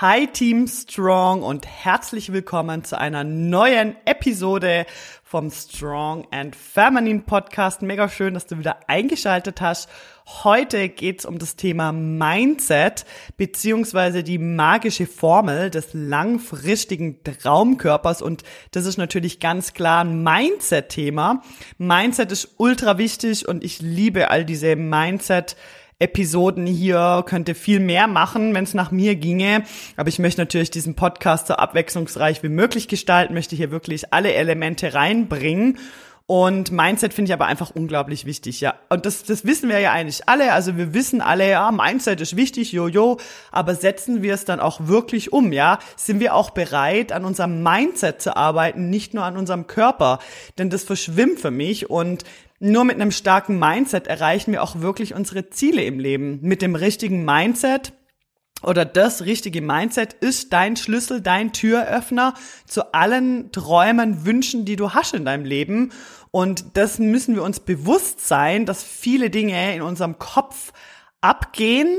Hi Team Strong und herzlich willkommen zu einer neuen Episode vom Strong and Feminine Podcast. Mega schön, dass du wieder eingeschaltet hast. Heute geht's um das Thema Mindset beziehungsweise die magische Formel des langfristigen Traumkörpers und das ist natürlich ganz klar ein Mindset-Thema. Mindset ist ultra wichtig und ich liebe all diese Mindset- Episoden hier, könnte viel mehr machen, wenn es nach mir ginge. Aber ich möchte natürlich diesen Podcast so abwechslungsreich wie möglich gestalten, möchte hier wirklich alle Elemente reinbringen. Und Mindset finde ich aber einfach unglaublich wichtig, ja. Und das, das wissen wir ja eigentlich alle. Also wir wissen alle, ja, Mindset ist wichtig, jojo. Aber setzen wir es dann auch wirklich um, ja? Sind wir auch bereit, an unserem Mindset zu arbeiten, nicht nur an unserem Körper? Denn das verschwimmt für mich. Und nur mit einem starken Mindset erreichen wir auch wirklich unsere Ziele im Leben. Mit dem richtigen Mindset oder das richtige Mindset ist dein Schlüssel, dein Türöffner zu allen Träumen, Wünschen, die du hast in deinem Leben. Und das müssen wir uns bewusst sein, dass viele Dinge in unserem Kopf abgehen,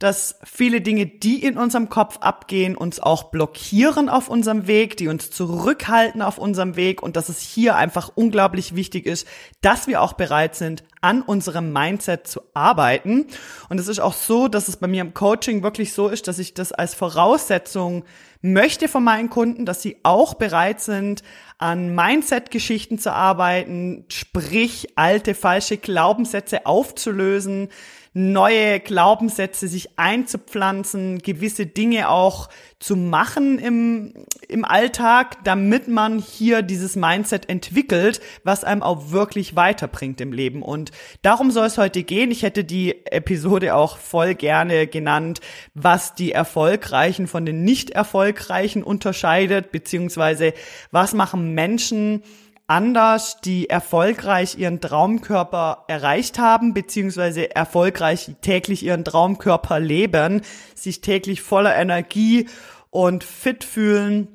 dass viele Dinge, die in unserem Kopf abgehen, uns auch blockieren auf unserem Weg, die uns zurückhalten auf unserem Weg und dass es hier einfach unglaublich wichtig ist, dass wir auch bereit sind, an unserem Mindset zu arbeiten. Und es ist auch so, dass es bei mir im Coaching wirklich so ist, dass ich das als Voraussetzung möchte von meinen Kunden, dass sie auch bereit sind, an Mindset-Geschichten zu arbeiten, sprich alte falsche Glaubenssätze aufzulösen, neue Glaubenssätze sich einzupflanzen, gewisse Dinge auch zu machen im, im Alltag, damit man hier dieses Mindset entwickelt, was einem auch wirklich weiterbringt im Leben. Und darum soll es heute gehen. Ich hätte die Episode auch voll gerne genannt, was die Erfolgreichen von den Nicht-Erfolgreichen unterscheidet, beziehungsweise was machen Menschen, anders, die erfolgreich ihren Traumkörper erreicht haben, beziehungsweise erfolgreich täglich ihren Traumkörper leben, sich täglich voller Energie und fit fühlen,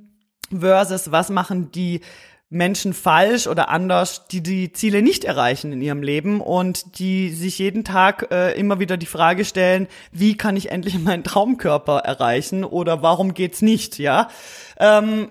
versus was machen die Menschen falsch oder anders, die die Ziele nicht erreichen in ihrem Leben und die sich jeden Tag äh, immer wieder die Frage stellen, wie kann ich endlich meinen Traumkörper erreichen oder warum geht's nicht, ja? Ähm,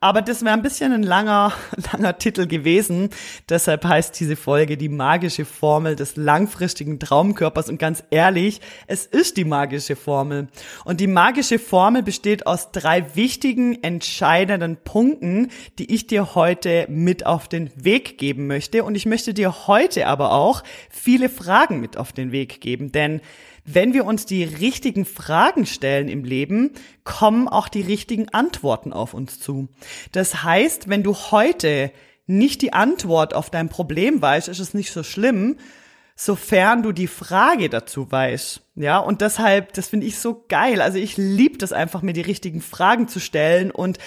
aber das wäre ein bisschen ein langer, langer Titel gewesen. Deshalb heißt diese Folge die magische Formel des langfristigen Traumkörpers. Und ganz ehrlich, es ist die magische Formel. Und die magische Formel besteht aus drei wichtigen, entscheidenden Punkten, die ich dir heute mit auf den Weg geben möchte. Und ich möchte dir heute aber auch viele Fragen mit auf den Weg geben. Denn wenn wir uns die richtigen Fragen stellen im Leben, kommen auch die richtigen Antworten auf uns zu. Das heißt, wenn du heute nicht die Antwort auf dein Problem weißt, ist es nicht so schlimm, sofern du die Frage dazu weißt. Ja, und deshalb, das finde ich so geil. Also ich liebe das einfach, mir die richtigen Fragen zu stellen und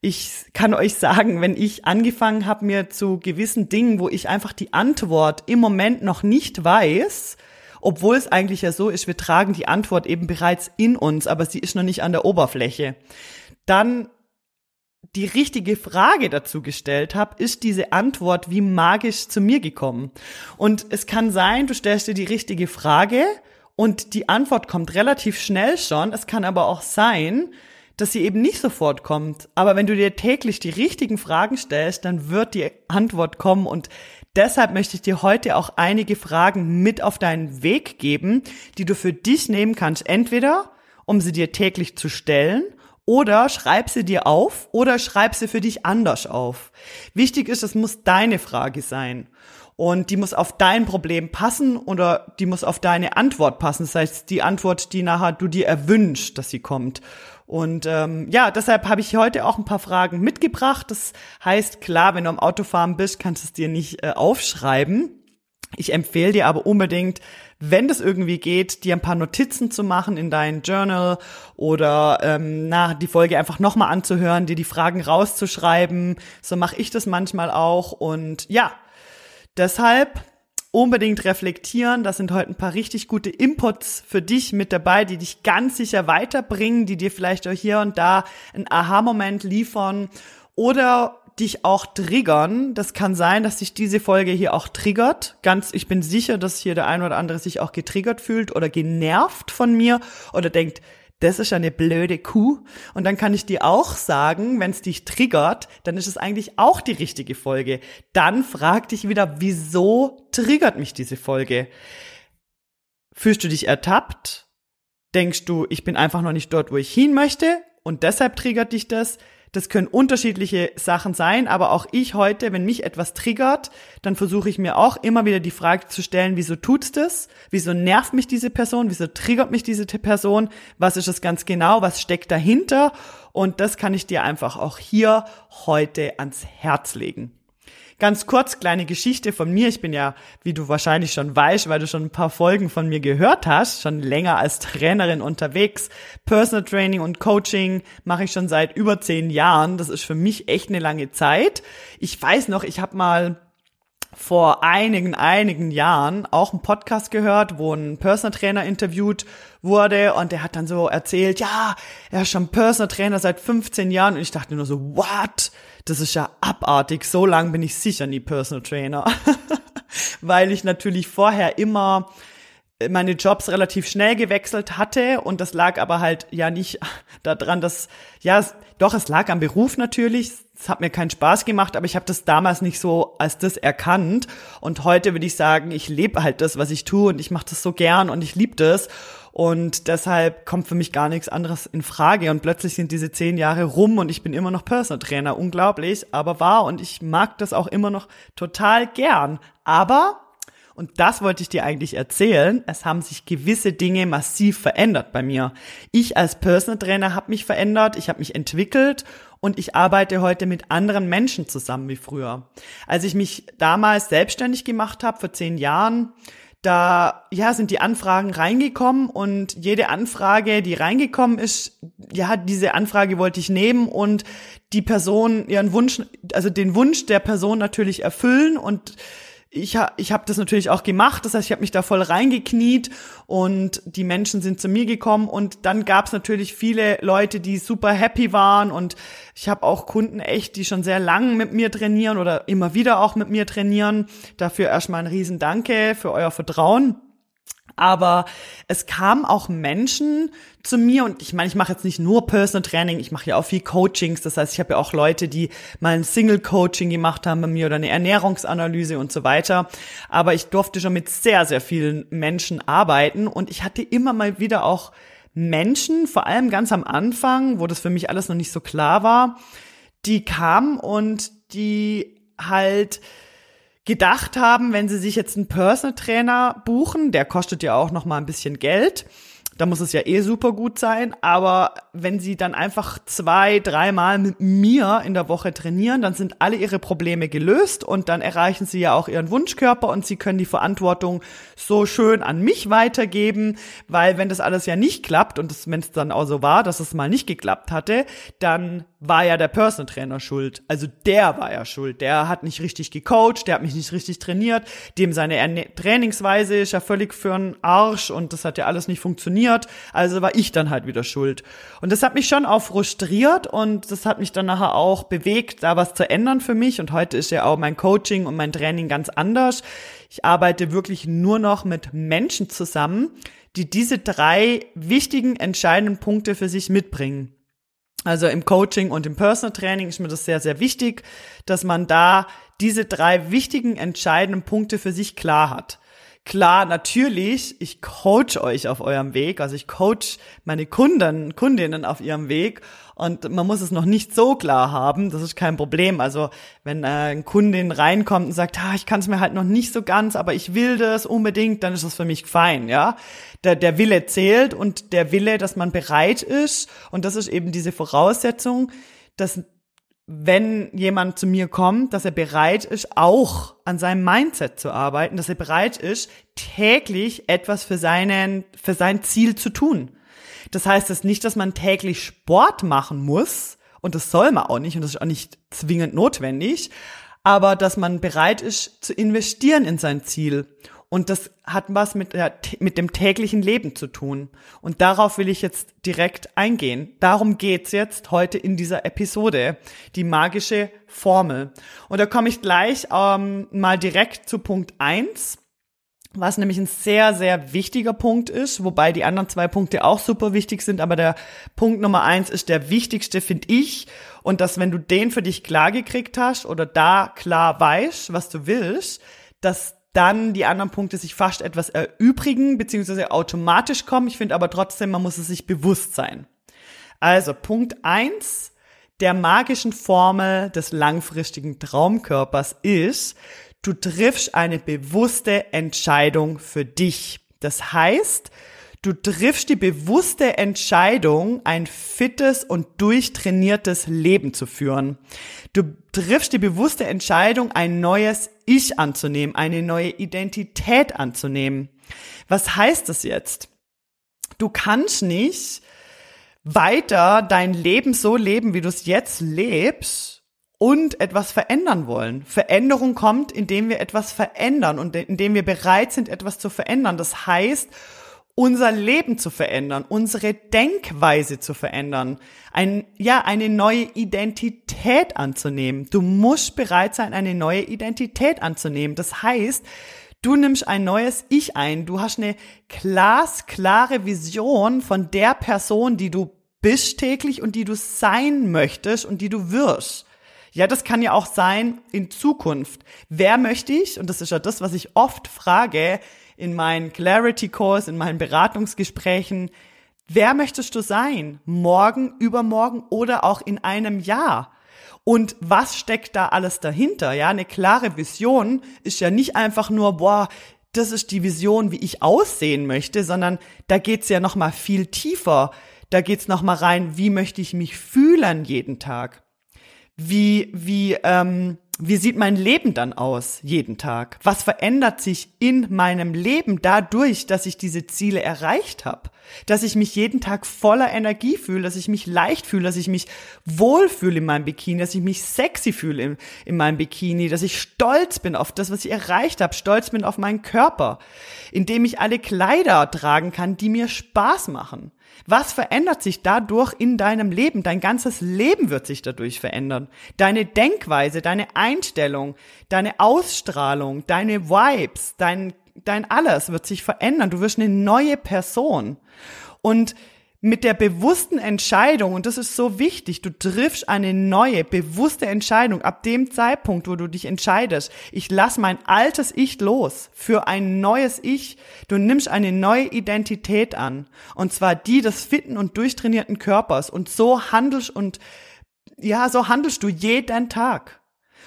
ich kann euch sagen, wenn ich angefangen habe, mir zu gewissen Dingen, wo ich einfach die Antwort im Moment noch nicht weiß, obwohl es eigentlich ja so ist, wir tragen die Antwort eben bereits in uns, aber sie ist noch nicht an der Oberfläche. Dann die richtige Frage dazu gestellt habe, ist diese Antwort wie magisch zu mir gekommen. Und es kann sein, du stellst dir die richtige Frage und die Antwort kommt relativ schnell schon. Es kann aber auch sein, dass sie eben nicht sofort kommt. Aber wenn du dir täglich die richtigen Fragen stellst, dann wird die Antwort kommen und Deshalb möchte ich dir heute auch einige Fragen mit auf deinen Weg geben, die du für dich nehmen kannst. Entweder, um sie dir täglich zu stellen, oder schreib sie dir auf oder schreib sie für dich anders auf. Wichtig ist, es muss deine Frage sein. Und die muss auf dein Problem passen oder die muss auf deine Antwort passen. Das heißt, die Antwort, die nachher du dir erwünscht, dass sie kommt. Und ähm, ja, deshalb habe ich heute auch ein paar Fragen mitgebracht. Das heißt, klar, wenn du am Autofahren bist, kannst du es dir nicht äh, aufschreiben. Ich empfehle dir aber unbedingt, wenn das irgendwie geht, dir ein paar Notizen zu machen in dein Journal oder ähm, na, die Folge einfach nochmal anzuhören, dir die Fragen rauszuschreiben. So mache ich das manchmal auch. Und ja, deshalb unbedingt reflektieren. Da sind heute ein paar richtig gute Inputs für dich mit dabei, die dich ganz sicher weiterbringen, die dir vielleicht auch hier und da einen Aha-Moment liefern oder dich auch triggern. Das kann sein, dass sich diese Folge hier auch triggert. Ganz, ich bin sicher, dass hier der ein oder andere sich auch getriggert fühlt oder genervt von mir oder denkt, das ist eine blöde Kuh. Und dann kann ich dir auch sagen, wenn es dich triggert, dann ist es eigentlich auch die richtige Folge. Dann frag dich wieder, wieso triggert mich diese Folge? Fühlst du dich ertappt? Denkst du, ich bin einfach noch nicht dort, wo ich hin möchte? Und deshalb triggert dich das? Das können unterschiedliche Sachen sein, aber auch ich heute, wenn mich etwas triggert, dann versuche ich mir auch immer wieder die Frage zu stellen, wieso tut's das? Wieso nervt mich diese Person? Wieso triggert mich diese Person? Was ist es ganz genau? Was steckt dahinter? Und das kann ich dir einfach auch hier heute ans Herz legen. Ganz kurz, kleine Geschichte von mir. Ich bin ja, wie du wahrscheinlich schon weißt, weil du schon ein paar Folgen von mir gehört hast, schon länger als Trainerin unterwegs. Personal Training und Coaching mache ich schon seit über zehn Jahren. Das ist für mich echt eine lange Zeit. Ich weiß noch, ich habe mal vor einigen, einigen Jahren auch einen Podcast gehört, wo ein Personal Trainer interviewt wurde und der hat dann so erzählt, ja, er ist schon Personal Trainer seit 15 Jahren und ich dachte nur so, what? Das ist ja abartig, so lang bin ich sicher nie Personal Trainer. Weil ich natürlich vorher immer meine Jobs relativ schnell gewechselt hatte und das lag aber halt ja nicht daran, dass ja doch es lag am Beruf natürlich. Es hat mir keinen Spaß gemacht, aber ich habe das damals nicht so als das erkannt und heute würde ich sagen, ich lebe halt das, was ich tue und ich mache das so gern und ich liebe das und deshalb kommt für mich gar nichts anderes in Frage und plötzlich sind diese zehn Jahre rum und ich bin immer noch Personal Trainer, unglaublich, aber wahr und ich mag das auch immer noch total gern, aber und das wollte ich dir eigentlich erzählen. Es haben sich gewisse Dinge massiv verändert bei mir. Ich als Personal Trainer habe mich verändert, ich habe mich entwickelt und ich arbeite heute mit anderen Menschen zusammen wie früher. Als ich mich damals selbstständig gemacht habe, vor zehn Jahren, da ja sind die Anfragen reingekommen und jede Anfrage, die reingekommen ist, ja, diese Anfrage wollte ich nehmen und die Person ihren Wunsch, also den Wunsch der Person natürlich erfüllen und ich, ha, ich habe das natürlich auch gemacht, das heißt, ich habe mich da voll reingekniet und die Menschen sind zu mir gekommen und dann gab es natürlich viele Leute, die super happy waren und ich habe auch Kunden echt, die schon sehr lang mit mir trainieren oder immer wieder auch mit mir trainieren. Dafür erstmal ein riesen Danke für euer Vertrauen. Aber es kamen auch Menschen zu mir und ich meine, ich mache jetzt nicht nur Personal Training, ich mache ja auch viel Coachings. Das heißt, ich habe ja auch Leute, die mal ein Single Coaching gemacht haben bei mir oder eine Ernährungsanalyse und so weiter. Aber ich durfte schon mit sehr, sehr vielen Menschen arbeiten und ich hatte immer mal wieder auch Menschen, vor allem ganz am Anfang, wo das für mich alles noch nicht so klar war, die kamen und die halt gedacht haben, wenn sie sich jetzt einen Personal Trainer buchen, der kostet ja auch noch mal ein bisschen Geld, da muss es ja eh super gut sein. Aber wenn sie dann einfach zwei, dreimal mit mir in der Woche trainieren, dann sind alle ihre Probleme gelöst und dann erreichen sie ja auch ihren Wunschkörper und sie können die Verantwortung so schön an mich weitergeben, weil wenn das alles ja nicht klappt und wenn es dann auch so war, dass es mal nicht geklappt hatte, dann war ja der Personal Trainer schuld. Also der war ja schuld. Der hat nicht richtig gecoacht, der hat mich nicht richtig trainiert, dem seine Erne Trainingsweise ist ja völlig für einen Arsch und das hat ja alles nicht funktioniert. Also war ich dann halt wieder schuld. Und das hat mich schon auch frustriert und das hat mich dann nachher auch bewegt, da was zu ändern für mich. Und heute ist ja auch mein Coaching und mein Training ganz anders. Ich arbeite wirklich nur noch mit Menschen zusammen, die diese drei wichtigen, entscheidenden Punkte für sich mitbringen. Also im Coaching und im Personal Training ist mir das sehr, sehr wichtig, dass man da diese drei wichtigen, entscheidenden Punkte für sich klar hat. Klar, natürlich, ich coach euch auf eurem Weg, also ich coach meine Kunden, Kundinnen auf ihrem Weg und man muss es noch nicht so klar haben, das ist kein Problem. Also wenn äh, eine Kundin reinkommt und sagt, ah, ich kann es mir halt noch nicht so ganz, aber ich will das unbedingt, dann ist das für mich fein, ja. Der, der Wille zählt und der Wille, dass man bereit ist und das ist eben diese Voraussetzung, dass wenn jemand zu mir kommt, dass er bereit ist, auch an seinem Mindset zu arbeiten, dass er bereit ist, täglich etwas für seinen, für sein Ziel zu tun. Das heißt es nicht, dass man täglich Sport machen muss, und das soll man auch nicht, und das ist auch nicht zwingend notwendig, aber dass man bereit ist zu investieren in sein Ziel. Und das hat was mit, der, mit dem täglichen Leben zu tun. Und darauf will ich jetzt direkt eingehen. Darum geht's jetzt heute in dieser Episode. Die magische Formel. Und da komme ich gleich ähm, mal direkt zu Punkt eins was nämlich ein sehr, sehr wichtiger Punkt ist, wobei die anderen zwei Punkte auch super wichtig sind, aber der Punkt Nummer eins ist der wichtigste, finde ich. Und dass, wenn du den für dich klar gekriegt hast oder da klar weißt, was du willst, dass dann die anderen Punkte sich fast etwas erübrigen, beziehungsweise automatisch kommen. Ich finde aber trotzdem, man muss es sich bewusst sein. Also Punkt eins der magischen Formel des langfristigen Traumkörpers ist, Du triffst eine bewusste Entscheidung für dich. Das heißt, du triffst die bewusste Entscheidung, ein fittes und durchtrainiertes Leben zu führen. Du triffst die bewusste Entscheidung, ein neues Ich anzunehmen, eine neue Identität anzunehmen. Was heißt das jetzt? Du kannst nicht weiter dein Leben so leben, wie du es jetzt lebst, und etwas verändern wollen. Veränderung kommt, indem wir etwas verändern und indem wir bereit sind, etwas zu verändern. Das heißt, unser Leben zu verändern, unsere Denkweise zu verändern, ein, ja, eine neue Identität anzunehmen. Du musst bereit sein, eine neue Identität anzunehmen. Das heißt, du nimmst ein neues Ich ein. Du hast eine glasklare Vision von der Person, die du bist täglich und die du sein möchtest und die du wirst. Ja, das kann ja auch sein in Zukunft. Wer möchte ich? Und das ist ja das, was ich oft frage in meinen Clarity Calls, in meinen Beratungsgesprächen. Wer möchtest du sein? Morgen, übermorgen oder auch in einem Jahr? Und was steckt da alles dahinter? Ja, eine klare Vision ist ja nicht einfach nur, boah, das ist die Vision, wie ich aussehen möchte, sondern da geht's ja noch mal viel tiefer. Da geht's noch mal rein, wie möchte ich mich fühlen jeden Tag? Wie, wie, ähm, wie sieht mein Leben dann aus jeden Tag? Was verändert sich in meinem Leben dadurch, dass ich diese Ziele erreicht habe? Dass ich mich jeden Tag voller Energie fühle, dass ich mich leicht fühle, dass ich mich wohlfühle in meinem Bikini, dass ich mich sexy fühle in, in meinem Bikini, dass ich stolz bin auf das, was ich erreicht habe, stolz bin auf meinen Körper, indem ich alle Kleider tragen kann, die mir Spaß machen. Was verändert sich dadurch in deinem Leben? Dein ganzes Leben wird sich dadurch verändern. Deine Denkweise, deine Einstellung, deine Ausstrahlung, deine Vibes, dein, dein alles wird sich verändern. Du wirst eine neue Person. Und mit der bewussten Entscheidung, und das ist so wichtig, du triffst eine neue, bewusste Entscheidung ab dem Zeitpunkt, wo du dich entscheidest, ich lass mein altes Ich los für ein neues Ich. Du nimmst eine neue Identität an. Und zwar die des fitten und durchtrainierten Körpers. Und so handelst und, ja, so handelst du jeden Tag.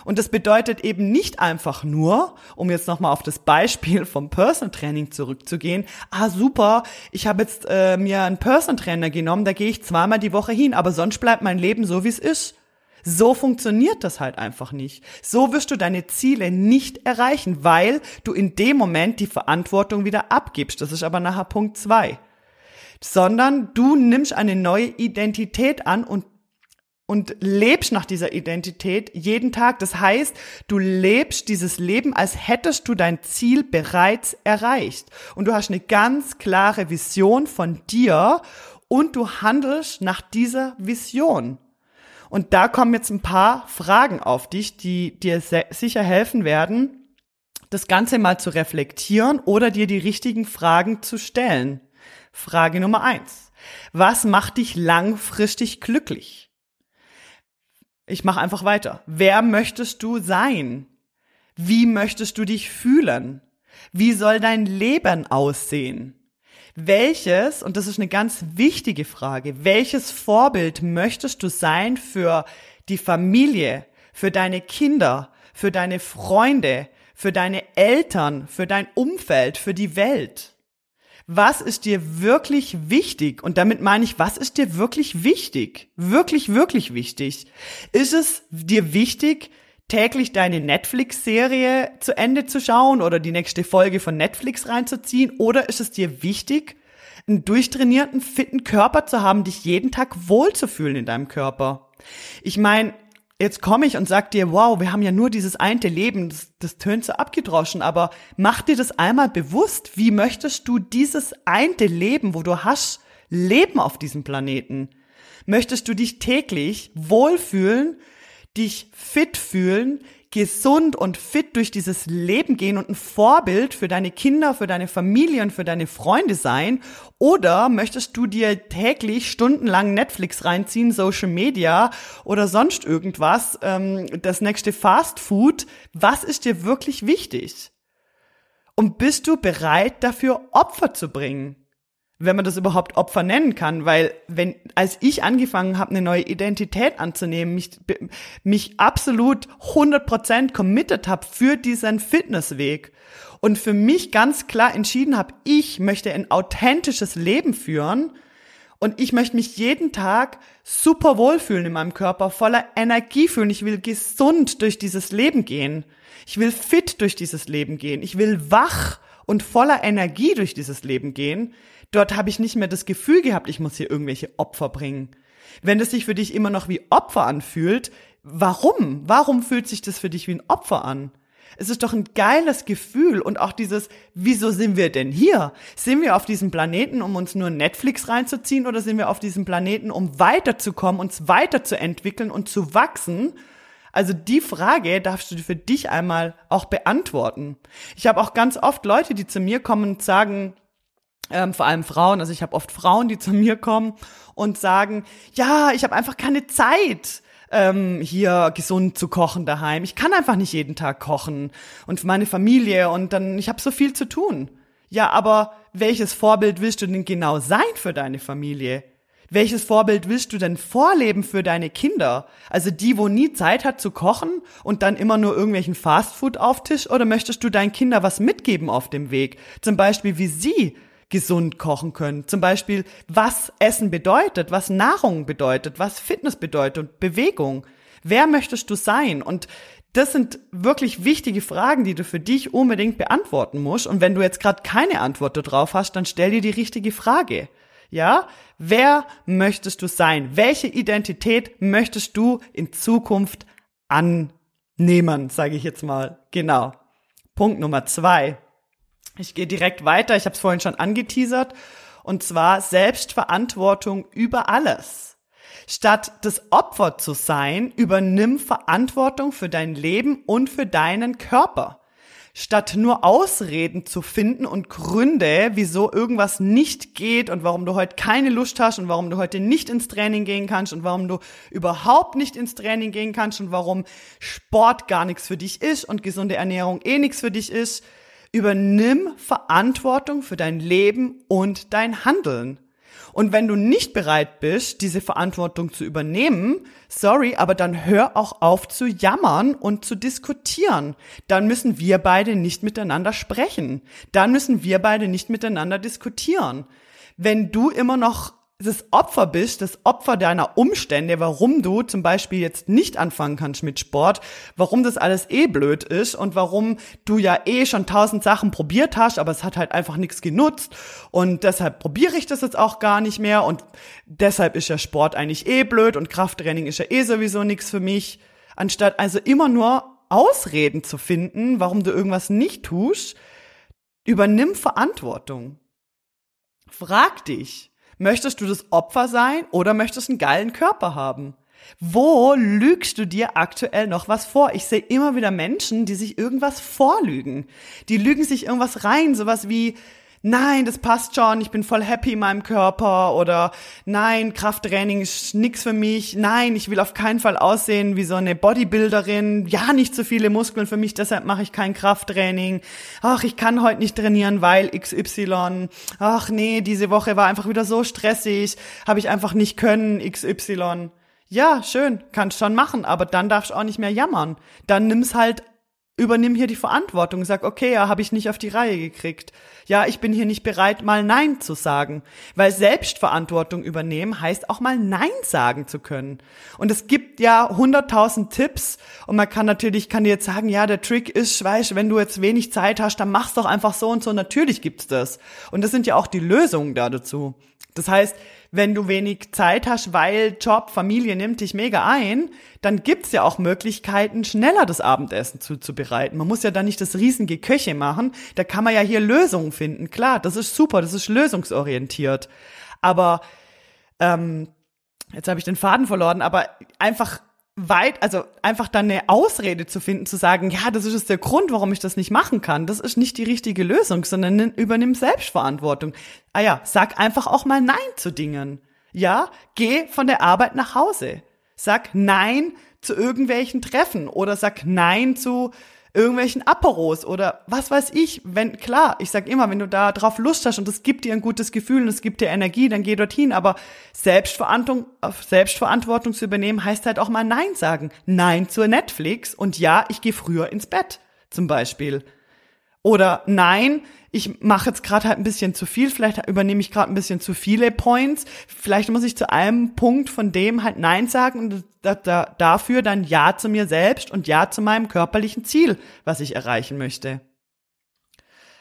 Und das bedeutet eben nicht einfach nur, um jetzt nochmal auf das Beispiel vom Person Training zurückzugehen, ah super, ich habe jetzt äh, mir einen Person Trainer genommen, da gehe ich zweimal die Woche hin, aber sonst bleibt mein Leben so, wie es ist. So funktioniert das halt einfach nicht. So wirst du deine Ziele nicht erreichen, weil du in dem Moment die Verantwortung wieder abgibst. Das ist aber nachher Punkt zwei sondern du nimmst eine neue Identität an und und lebst nach dieser Identität jeden Tag. Das heißt, du lebst dieses Leben, als hättest du dein Ziel bereits erreicht. Und du hast eine ganz klare Vision von dir und du handelst nach dieser Vision. Und da kommen jetzt ein paar Fragen auf dich, die dir sicher helfen werden, das Ganze mal zu reflektieren oder dir die richtigen Fragen zu stellen. Frage Nummer eins. Was macht dich langfristig glücklich? Ich mache einfach weiter. Wer möchtest du sein? Wie möchtest du dich fühlen? Wie soll dein Leben aussehen? Welches, und das ist eine ganz wichtige Frage, welches Vorbild möchtest du sein für die Familie, für deine Kinder, für deine Freunde, für deine Eltern, für dein Umfeld, für die Welt? Was ist dir wirklich wichtig? Und damit meine ich, was ist dir wirklich wichtig? Wirklich, wirklich wichtig. Ist es dir wichtig, täglich deine Netflix-Serie zu Ende zu schauen oder die nächste Folge von Netflix reinzuziehen? Oder ist es dir wichtig, einen durchtrainierten, fitten Körper zu haben, dich jeden Tag wohlzufühlen in deinem Körper? Ich meine, jetzt komme ich und sag dir, wow, wir haben ja nur dieses eine Leben, das, das tönt so abgedroschen, aber mach dir das einmal bewusst. Wie möchtest du dieses eine Leben, wo du hast, leben auf diesem Planeten? Möchtest du dich täglich wohlfühlen, dich fit fühlen, gesund und fit durch dieses Leben gehen und ein Vorbild für deine Kinder, für deine Familie und für deine Freunde sein? Oder möchtest du dir täglich stundenlang Netflix reinziehen, Social Media oder sonst irgendwas, ähm, das nächste Fast Food? Was ist dir wirklich wichtig? Und bist du bereit dafür Opfer zu bringen? Wenn man das überhaupt Opfer nennen kann, weil wenn als ich angefangen habe, eine neue Identität anzunehmen, mich mich absolut 100% committed habe für diesen Fitnessweg und für mich ganz klar entschieden habe, ich möchte ein authentisches Leben führen und ich möchte mich jeden Tag super wohlfühlen in meinem Körper, voller Energie fühlen. Ich will gesund durch dieses Leben gehen. Ich will fit durch dieses Leben gehen. Ich will wach und voller Energie durch dieses Leben gehen Dort habe ich nicht mehr das Gefühl gehabt, ich muss hier irgendwelche Opfer bringen. Wenn es sich für dich immer noch wie Opfer anfühlt, warum? Warum fühlt sich das für dich wie ein Opfer an? Es ist doch ein geiles Gefühl und auch dieses, wieso sind wir denn hier? Sind wir auf diesem Planeten, um uns nur Netflix reinzuziehen oder sind wir auf diesem Planeten, um weiterzukommen, uns weiterzuentwickeln und zu wachsen? Also die Frage darfst du für dich einmal auch beantworten. Ich habe auch ganz oft Leute, die zu mir kommen und sagen, ähm, vor allem Frauen, also ich habe oft Frauen, die zu mir kommen und sagen, ja, ich habe einfach keine Zeit ähm, hier gesund zu kochen daheim. Ich kann einfach nicht jeden Tag kochen und für meine Familie und dann ich habe so viel zu tun. Ja, aber welches Vorbild willst du denn genau sein für deine Familie? Welches Vorbild willst du denn vorleben für deine Kinder? Also die, wo nie Zeit hat zu kochen und dann immer nur irgendwelchen Fastfood auf Tisch? Oder möchtest du deinen Kindern was mitgeben auf dem Weg? Zum Beispiel, wie sie gesund kochen können. Zum Beispiel, was Essen bedeutet, was Nahrung bedeutet, was Fitness bedeutet und Bewegung. Wer möchtest du sein? Und das sind wirklich wichtige Fragen, die du für dich unbedingt beantworten musst. Und wenn du jetzt gerade keine Antwort darauf hast, dann stell dir die richtige Frage. Ja? Wer möchtest du sein? Welche Identität möchtest du in Zukunft annehmen, sage ich jetzt mal. Genau. Punkt Nummer zwei. Ich gehe direkt weiter, ich habe es vorhin schon angeteasert, und zwar Selbstverantwortung über alles. Statt das Opfer zu sein, übernimm Verantwortung für dein Leben und für deinen Körper. Statt nur Ausreden zu finden und Gründe, wieso irgendwas nicht geht und warum du heute keine Lust hast und warum du heute nicht ins Training gehen kannst und warum du überhaupt nicht ins Training gehen kannst und warum Sport gar nichts für dich ist und gesunde Ernährung eh nichts für dich ist, Übernimm Verantwortung für dein Leben und dein Handeln. Und wenn du nicht bereit bist, diese Verantwortung zu übernehmen, sorry, aber dann hör auch auf zu jammern und zu diskutieren. Dann müssen wir beide nicht miteinander sprechen. Dann müssen wir beide nicht miteinander diskutieren. Wenn du immer noch das Opfer bist, das Opfer deiner Umstände, warum du zum Beispiel jetzt nicht anfangen kannst mit Sport, warum das alles eh blöd ist und warum du ja eh schon tausend Sachen probiert hast, aber es hat halt einfach nichts genutzt und deshalb probiere ich das jetzt auch gar nicht mehr und deshalb ist ja Sport eigentlich eh blöd und Krafttraining ist ja eh sowieso nichts für mich, anstatt also immer nur Ausreden zu finden, warum du irgendwas nicht tust, übernimm Verantwortung. Frag dich, Möchtest du das Opfer sein oder möchtest einen geilen Körper haben? Wo lügst du dir aktuell noch was vor? Ich sehe immer wieder Menschen, die sich irgendwas vorlügen. Die lügen sich irgendwas rein, sowas wie, nein, das passt schon, ich bin voll happy in meinem Körper oder nein, Krafttraining ist nix für mich, nein, ich will auf keinen Fall aussehen wie so eine Bodybuilderin, ja, nicht so viele Muskeln für mich, deshalb mache ich kein Krafttraining. Ach, ich kann heute nicht trainieren, weil XY. Ach nee, diese Woche war einfach wieder so stressig, habe ich einfach nicht können, XY. Ja, schön, kannst schon machen, aber dann darfst du auch nicht mehr jammern. Dann nimm's halt übernimm hier die Verantwortung, sag, okay, ja, habe ich nicht auf die Reihe gekriegt. Ja, ich bin hier nicht bereit, mal Nein zu sagen. Weil Selbstverantwortung übernehmen heißt auch mal Nein sagen zu können. Und es gibt ja hunderttausend Tipps und man kann natürlich, kann dir jetzt sagen, ja, der Trick ist, weißt, wenn du jetzt wenig Zeit hast, dann mach's doch einfach so und so. Natürlich gibt's das. Und das sind ja auch die Lösungen da dazu. Das heißt, wenn du wenig Zeit hast, weil Job, Familie nimmt dich mega ein, dann gibt's ja auch Möglichkeiten, schneller das Abendessen zuzubereiten. Man muss ja da nicht das riesige Köche machen. Da kann man ja hier Lösungen finden. Klar, das ist super, das ist lösungsorientiert. Aber ähm, jetzt habe ich den Faden verloren, aber einfach weit, also einfach dann eine Ausrede zu finden, zu sagen, ja, das ist jetzt der Grund, warum ich das nicht machen kann. Das ist nicht die richtige Lösung, sondern übernimm Selbstverantwortung. Ah ja, sag einfach auch mal Nein zu Dingen. Ja, geh von der Arbeit nach Hause. Sag Nein zu irgendwelchen Treffen oder sag Nein zu irgendwelchen Aperos oder was weiß ich, wenn, klar, ich sag immer, wenn du da drauf Lust hast und es gibt dir ein gutes Gefühl und es gibt dir Energie, dann geh dorthin, aber Selbstverantwortung, Selbstverantwortung zu übernehmen heißt halt auch mal Nein sagen. Nein zur Netflix und ja, ich gehe früher ins Bett, zum Beispiel. Oder nein, ich mache jetzt gerade halt ein bisschen zu viel, vielleicht übernehme ich gerade ein bisschen zu viele Points, vielleicht muss ich zu einem Punkt von dem halt Nein sagen und da, da, dafür dann Ja zu mir selbst und Ja zu meinem körperlichen Ziel, was ich erreichen möchte.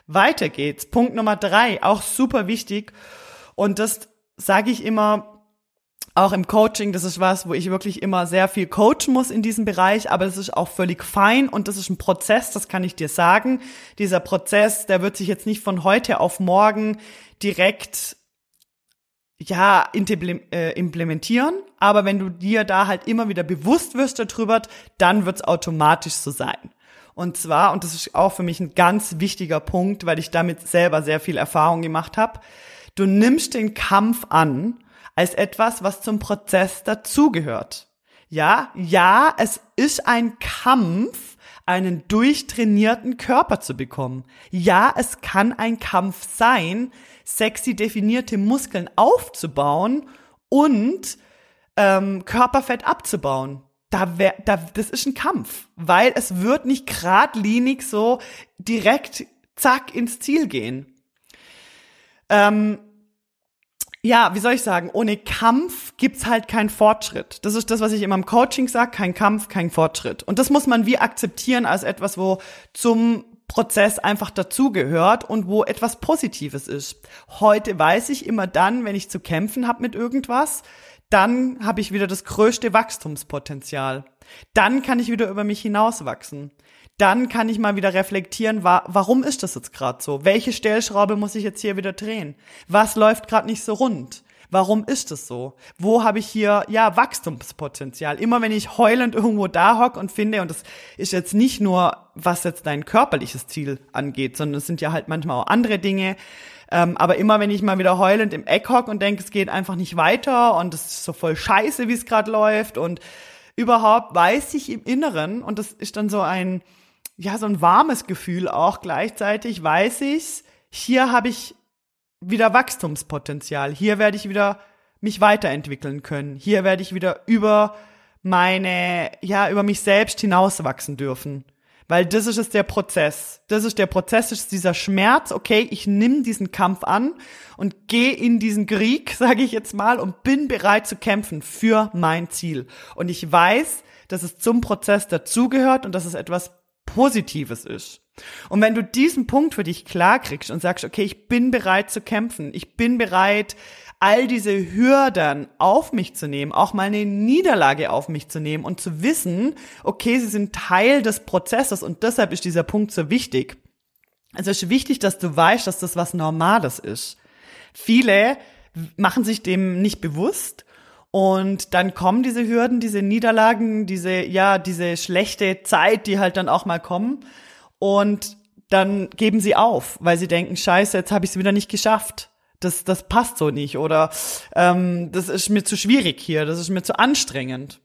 Weiter geht's. Punkt Nummer drei, auch super wichtig. Und das sage ich immer auch im Coaching, das ist was, wo ich wirklich immer sehr viel coachen muss in diesem Bereich, aber das ist auch völlig fein und das ist ein Prozess, das kann ich dir sagen. Dieser Prozess, der wird sich jetzt nicht von heute auf morgen direkt ja, äh, implementieren, aber wenn du dir da halt immer wieder bewusst wirst darüber, dann wird's automatisch so sein. Und zwar, und das ist auch für mich ein ganz wichtiger Punkt, weil ich damit selber sehr viel Erfahrung gemacht habe, du nimmst den Kampf an als etwas, was zum Prozess dazugehört. Ja, ja, es ist ein Kampf, einen durchtrainierten Körper zu bekommen. Ja, es kann ein Kampf sein, sexy definierte Muskeln aufzubauen und ähm, Körperfett abzubauen. Da wär, da, das ist ein Kampf, weil es wird nicht geradlinig so direkt zack ins Ziel gehen. Ähm, ja, wie soll ich sagen, ohne Kampf gibt's halt keinen Fortschritt. Das ist das, was ich immer im Coaching sage, kein Kampf, kein Fortschritt. Und das muss man wie akzeptieren als etwas, wo zum Prozess einfach dazugehört und wo etwas Positives ist. Heute weiß ich immer dann, wenn ich zu kämpfen habe mit irgendwas, dann habe ich wieder das größte Wachstumspotenzial. Dann kann ich wieder über mich hinauswachsen dann kann ich mal wieder reflektieren, wa warum ist das jetzt gerade so? Welche Stellschraube muss ich jetzt hier wieder drehen? Was läuft gerade nicht so rund? Warum ist es so? Wo habe ich hier ja Wachstumspotenzial? Immer wenn ich heulend irgendwo da hock und finde, und das ist jetzt nicht nur, was jetzt dein körperliches Ziel angeht, sondern es sind ja halt manchmal auch andere Dinge. Ähm, aber immer wenn ich mal wieder heulend im Eck hock und denke, es geht einfach nicht weiter und es ist so voll scheiße, wie es gerade läuft und überhaupt weiß ich im Inneren, und das ist dann so ein, ja, so ein warmes Gefühl auch gleichzeitig, weiß ich, hier habe ich wieder Wachstumspotenzial. Hier werde ich wieder mich weiterentwickeln können. Hier werde ich wieder über meine, ja, über mich selbst hinauswachsen dürfen. Weil das ist es der Prozess. Das ist der Prozess, das ist dieser Schmerz. Okay, ich nehme diesen Kampf an und gehe in diesen Krieg, sage ich jetzt mal, und bin bereit zu kämpfen für mein Ziel. Und ich weiß, dass es zum Prozess dazugehört und dass es etwas Positives ist. Und wenn du diesen Punkt für dich klar kriegst und sagst, okay, ich bin bereit zu kämpfen, ich bin bereit, all diese Hürden auf mich zu nehmen, auch mal eine Niederlage auf mich zu nehmen und zu wissen, okay, sie sind Teil des Prozesses und deshalb ist dieser Punkt so wichtig. Also es ist wichtig, dass du weißt, dass das was Normales ist. Viele machen sich dem nicht bewusst und dann kommen diese Hürden, diese Niederlagen, diese, ja, diese schlechte Zeit, die halt dann auch mal kommen. Und dann geben sie auf, weil sie denken, scheiße, jetzt habe ich es wieder nicht geschafft. Das, das passt so nicht. Oder ähm, das ist mir zu schwierig hier, das ist mir zu anstrengend.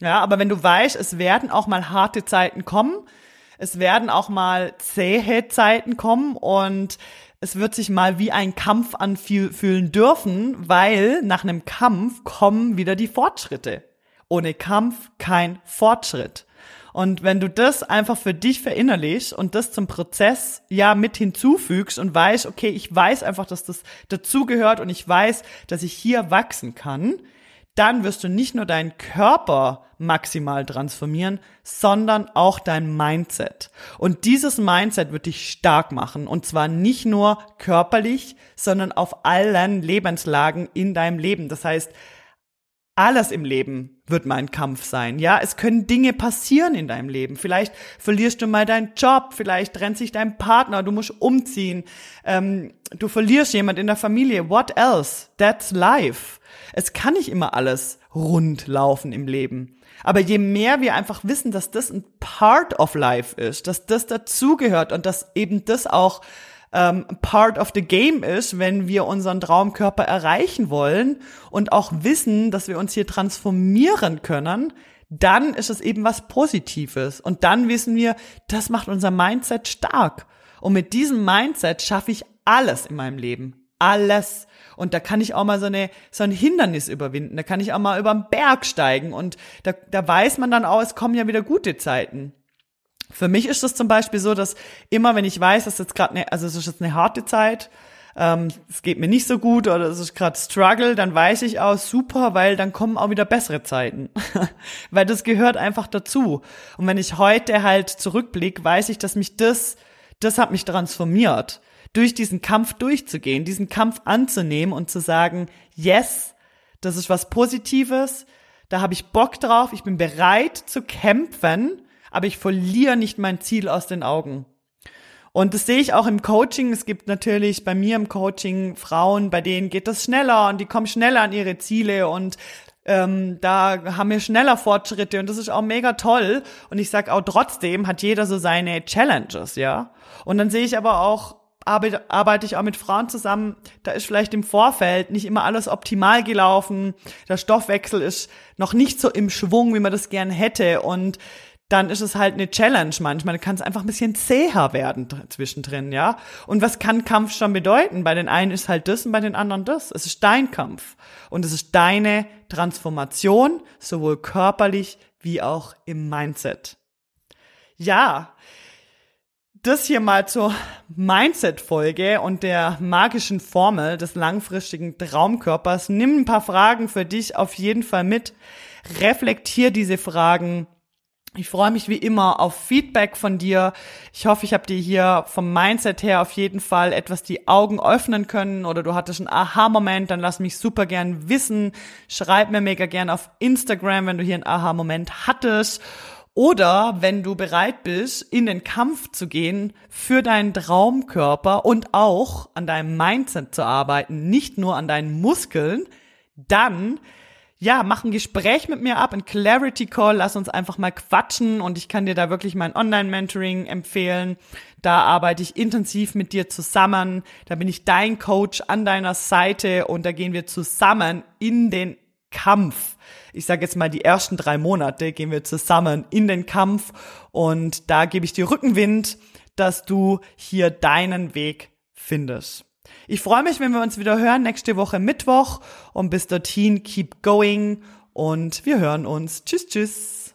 Ja, aber wenn du weißt, es werden auch mal harte Zeiten kommen, es werden auch mal zähe Zeiten kommen und es wird sich mal wie ein Kampf anfühlen dürfen, weil nach einem Kampf kommen wieder die Fortschritte. Ohne Kampf kein Fortschritt. Und wenn du das einfach für dich verinnerlichst und das zum Prozess ja mit hinzufügst und weißt, okay, ich weiß einfach, dass das dazugehört und ich weiß, dass ich hier wachsen kann, dann wirst du nicht nur deinen Körper maximal transformieren, sondern auch dein Mindset. Und dieses Mindset wird dich stark machen. Und zwar nicht nur körperlich, sondern auf allen Lebenslagen in deinem Leben. Das heißt, alles im Leben wird mein Kampf sein. Ja, es können Dinge passieren in deinem Leben. Vielleicht verlierst du mal deinen Job, vielleicht trennt sich dein Partner, du musst umziehen, ähm, du verlierst jemand in der Familie. What else? That's life. Es kann nicht immer alles rund laufen im Leben. Aber je mehr wir einfach wissen, dass das ein Part of life ist, dass das dazugehört und dass eben das auch ähm, part of the game ist, wenn wir unseren Traumkörper erreichen wollen und auch wissen, dass wir uns hier transformieren können, dann ist es eben was Positives. Und dann wissen wir, das macht unser Mindset stark. Und mit diesem Mindset schaffe ich alles in meinem Leben. Alles. Und da kann ich auch mal so, eine, so ein Hindernis überwinden. Da kann ich auch mal über den Berg steigen. Und da, da weiß man dann auch, es kommen ja wieder gute Zeiten. Für mich ist das zum Beispiel so, dass immer, wenn ich weiß, dass jetzt gerade eine, also es ist jetzt eine harte Zeit, ähm, es geht mir nicht so gut oder es ist gerade Struggle, dann weiß ich auch super, weil dann kommen auch wieder bessere Zeiten. weil das gehört einfach dazu. Und wenn ich heute halt zurückblicke, weiß ich, dass mich das, das hat mich transformiert, durch diesen Kampf durchzugehen, diesen Kampf anzunehmen und zu sagen, yes, das ist was Positives, da habe ich Bock drauf, ich bin bereit zu kämpfen aber ich verliere nicht mein Ziel aus den Augen. Und das sehe ich auch im Coaching. Es gibt natürlich bei mir im Coaching Frauen, bei denen geht das schneller und die kommen schneller an ihre Ziele und ähm, da haben wir schneller Fortschritte und das ist auch mega toll. Und ich sag auch trotzdem hat jeder so seine Challenges, ja. Und dann sehe ich aber auch arbeite, arbeite ich auch mit Frauen zusammen, da ist vielleicht im Vorfeld nicht immer alles optimal gelaufen, der Stoffwechsel ist noch nicht so im Schwung, wie man das gern hätte und dann ist es halt eine Challenge manchmal. Kann es einfach ein bisschen zäher werden zwischendrin, ja. Und was kann Kampf schon bedeuten? Bei den einen ist halt das und bei den anderen das. Es ist dein Kampf. Und es ist deine Transformation, sowohl körperlich wie auch im Mindset. Ja, das hier mal zur Mindset-Folge und der magischen Formel des langfristigen Traumkörpers. Nimm ein paar Fragen für dich auf jeden Fall mit. Reflektier diese Fragen ich freue mich wie immer auf Feedback von dir. Ich hoffe, ich habe dir hier vom Mindset her auf jeden Fall etwas die Augen öffnen können oder du hattest einen Aha-Moment, dann lass mich super gern wissen. Schreib mir mega gern auf Instagram, wenn du hier einen Aha-Moment hattest. Oder wenn du bereit bist, in den Kampf zu gehen für deinen Traumkörper und auch an deinem Mindset zu arbeiten, nicht nur an deinen Muskeln, dann ja, mach ein Gespräch mit mir ab, ein Clarity Call, lass uns einfach mal quatschen und ich kann dir da wirklich mein Online-Mentoring empfehlen. Da arbeite ich intensiv mit dir zusammen. Da bin ich dein Coach an deiner Seite und da gehen wir zusammen in den Kampf. Ich sage jetzt mal, die ersten drei Monate gehen wir zusammen in den Kampf und da gebe ich dir Rückenwind, dass du hier deinen Weg findest. Ich freue mich, wenn wir uns wieder hören nächste Woche Mittwoch und bis dorthin keep going und wir hören uns. Tschüss, tschüss.